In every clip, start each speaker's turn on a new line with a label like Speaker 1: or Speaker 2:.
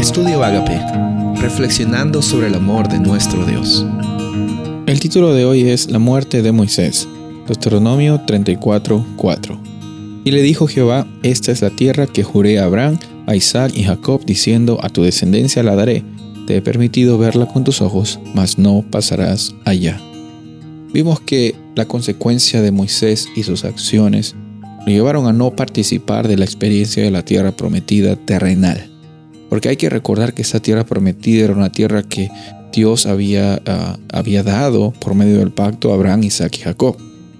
Speaker 1: Estudio Agape, reflexionando sobre el amor de nuestro Dios.
Speaker 2: El título de hoy es La muerte de Moisés, Deuteronomio 34:4. Y le dijo Jehová, Esta es la tierra que juré a Abraham, a Isaac y Jacob, diciendo, A tu descendencia la daré. Te he permitido verla con tus ojos, mas no pasarás allá. Vimos que la consecuencia de Moisés y sus acciones lo llevaron a no participar de la experiencia de la tierra prometida terrenal. Porque hay que recordar que esa tierra prometida era una tierra que Dios había, ah, había dado por medio del pacto a Abraham, Isaac y Jacob.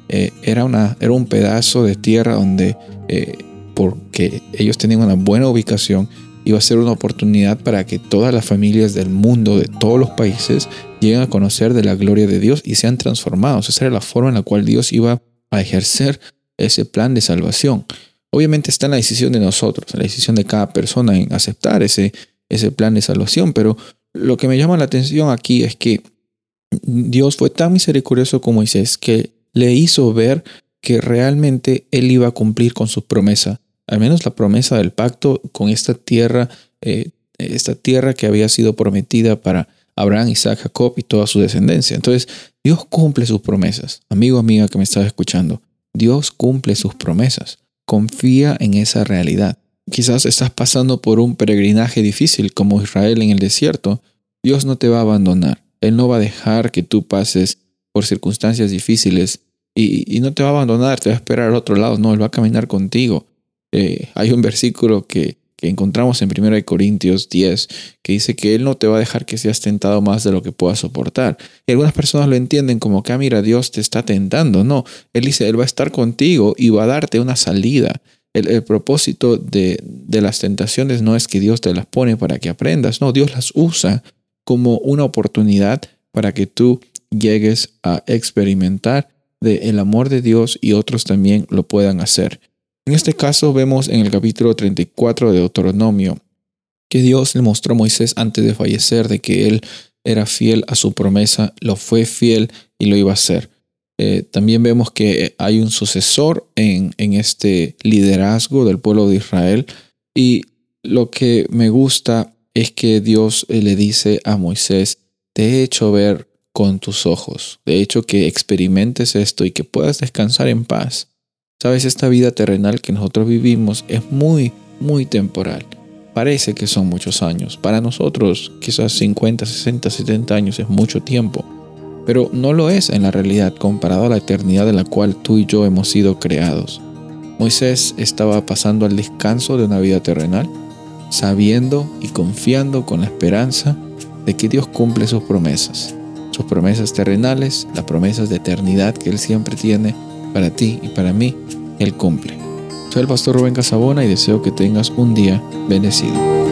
Speaker 2: Eh, era, una, era un pedazo de tierra donde, eh, porque ellos tenían una buena ubicación, iba a ser una oportunidad para que todas las familias del mundo, de todos los países, lleguen a conocer de la gloria de Dios y sean transformados. Esa era la forma en la cual Dios iba a ejercer ese plan de salvación. Obviamente está en la decisión de nosotros, en la decisión de cada persona en aceptar ese, ese plan de salvación, pero lo que me llama la atención aquí es que Dios fue tan misericordioso como Moisés que le hizo ver que realmente él iba a cumplir con su promesa, al menos la promesa del pacto con esta tierra, eh, esta tierra que había sido prometida para Abraham, Isaac, Jacob y toda su descendencia. Entonces, Dios cumple sus promesas. Amigo, amiga que me estás escuchando, Dios cumple sus promesas. Confía en esa realidad. Quizás estás pasando por un peregrinaje difícil como Israel en el desierto. Dios no te va a abandonar. Él no va a dejar que tú pases por circunstancias difíciles y, no te va a abandonar, te va a esperar al otro lado. No, Él va a caminar contigo. Eh, hay un versículo que, que encontramos en 1 Corintios 10 que dice que Él no te va a dejar que seas tentado más de lo que puedas soportar. Y algunas personas lo entienden como que, ah, mira, Dios te está tentando. No, Él dice, Él va a estar contigo y va a darte una salida. El, propósito de, las tentaciones no es que Dios te las pone para que aprendas, no, Dios las usa como una oportunidad para que tú llegues a experimentar de el amor de Dios y otros también lo puedan hacer. En este caso vemos en el capítulo 34 de Deuteronomio que Dios le mostró a Moisés antes de fallecer de que él era fiel a su promesa, lo fue fiel y lo iba a hacer. Eh, también vemos que hay un sucesor en, en este liderazgo del pueblo de Israel y lo que me gusta es que Dios eh, le dice a Moisés, te he hecho ver con tus ojos, de hecho que experimentes esto y que puedas descansar en paz. Sabes, esta vida terrenal que nosotros vivimos es muy, muy temporal. Parece que son muchos años. Para nosotros quizás 50, 60, 70 años es mucho tiempo pero no lo es en la realidad comparado a la eternidad en la cual tú y yo hemos sido creados. Moisés estaba pasando al descanso de una vida terrenal, sabiendo y confiando con la esperanza de que Dios cumple sus promesas, sus promesas terrenales, las promesas de eternidad que Él siempre tiene para ti y para mí, Él cumple. Soy el pastor Rubén Casabona y deseo que tengas un día bendecido.